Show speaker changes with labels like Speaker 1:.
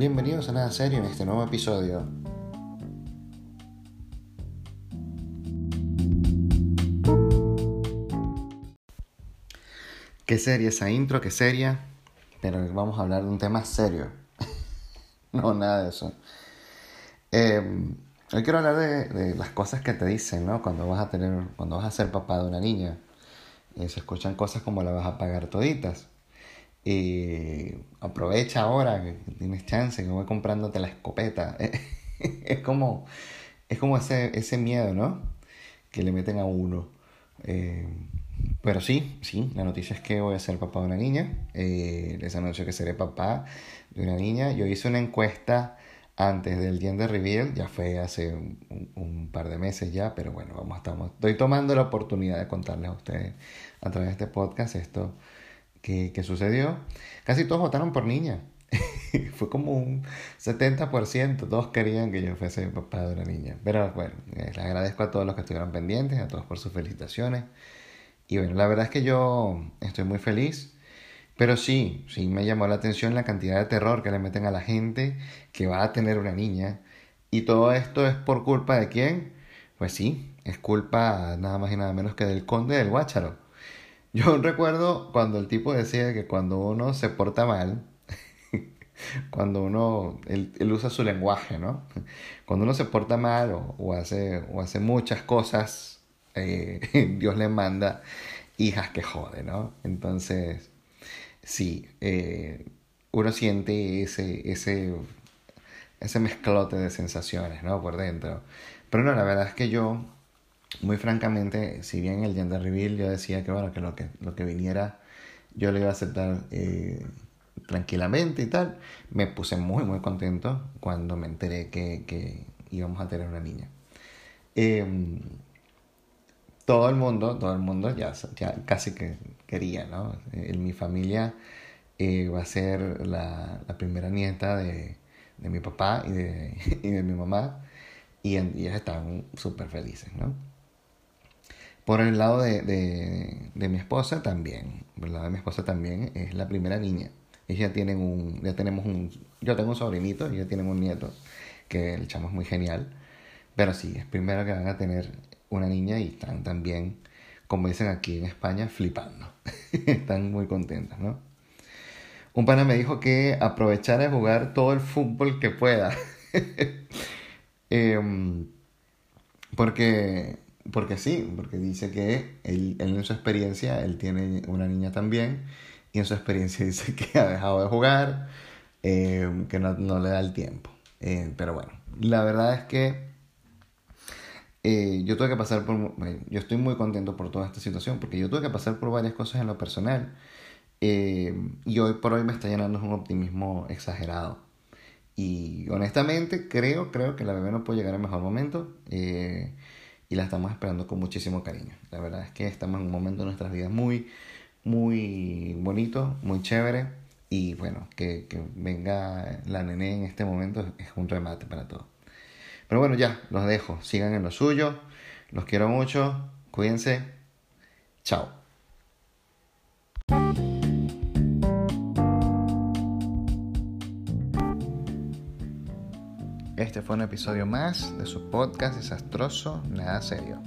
Speaker 1: Bienvenidos a Nada Serio en este nuevo episodio. Qué seria esa intro, qué seria, pero vamos a hablar de un tema serio. no, nada de eso. Em, hoy quiero hablar de, las cosas que te dicen, ¿no? Cuando vas a tener, cuando vas a ser papá de una niña. Se escuchan cosas como la vas a pagar toditas. Y aprovecha ahora que tienes chance, que voy comprándote la escopeta. es como, es como ese, ese miedo, ¿no? Que le meten a uno. Eh, pero sí, sí, la noticia es que voy a ser papá de una niña. Eh, esa noche que seré papá de una niña. Yo hice una encuesta antes del gender reveal, ya fue hace un, par de meses ya, pero bueno, vamos, estamos, estoy tomando la oportunidad de contarles a ustedes a través de este podcast esto que, sucedió. Casi todos votaron por niña. fue como un 70%, todos querían que yo fuese papá de una niña. Pero bueno, les agradezco a todos los que estuvieron pendientes, a todos por sus felicitaciones. Y bueno, la verdad es que yo estoy muy feliz. Pero sí, sí me llamó la atención la cantidad de terror que le meten a la gente que va a tener una niña. Y todo esto es por culpa de quién? Pues sí, es culpa nada más y nada menos que del conde del Guácharo. Yo recuerdo cuando el tipo decía que cuando uno se porta mal, cuando uno, él, usa su lenguaje, ¿no? Cuando uno se porta mal o, hace, o hace muchas cosas eh, Dios le manda hijas que jode, ¿no? Entonces, sí, eh, uno siente ese, ese, ese mezclote de sensaciones, ¿no? Por dentro. Pero no, la verdad es que yo, muy francamente, si bien el gender reveal yo decía que, bueno, que lo que, lo que viniera yo le iba a aceptar eh, tranquilamente y tal, me puse muy, muy contento cuando me enteré que, que íbamos a tener una niña. Eh, todo el mundo, todo el mundo ya, ya casi que quería, ¿no? En mi familia eh, va a ser la, la primera nieta de, de, mi papá y de, y de mi mamá y, en, ellas están súper felices, ¿no? Por el lado de, de, de, mi esposa también, por el lado de mi esposa también es la primera niña. Ellos ya tienen un, ya tenemos un, yo tengo un sobrinito y ya tienen un nieto, que el chamo es muy genial. Pero sí, es primero que van a tener una niña y están también, como dicen aquí en España, flipando. están muy contentas, ¿no? Un pana me dijo que aprovechara de jugar todo el fútbol que pueda. Em, porque, porque sí, porque dice que él, en su experiencia, él tiene una niña también, y en su experiencia dice que ha dejado de jugar, em, que no, no, le da el tiempo. Eh, pero bueno, la verdad es que eh, yo tuve que pasar por... yo estoy muy contento por toda esta situación porque yo tuve que pasar por varias cosas en lo personal eh, y hoy por hoy me está llenando un optimismo exagerado. Y honestamente creo, creo que la bebé no puede llegar al mejor momento eh, y la estamos esperando con muchísimo cariño. La verdad es que estamos en un momento de nuestras vidas muy, muy bonito, muy chévere y bueno, que, venga la nené en este momento es un remate para todos. Pero bueno, ya, los dejo. Sigan en lo suyo. Los quiero mucho. Cuídense. Chao. Este fue un episodio más de su podcast desastroso, nada serio.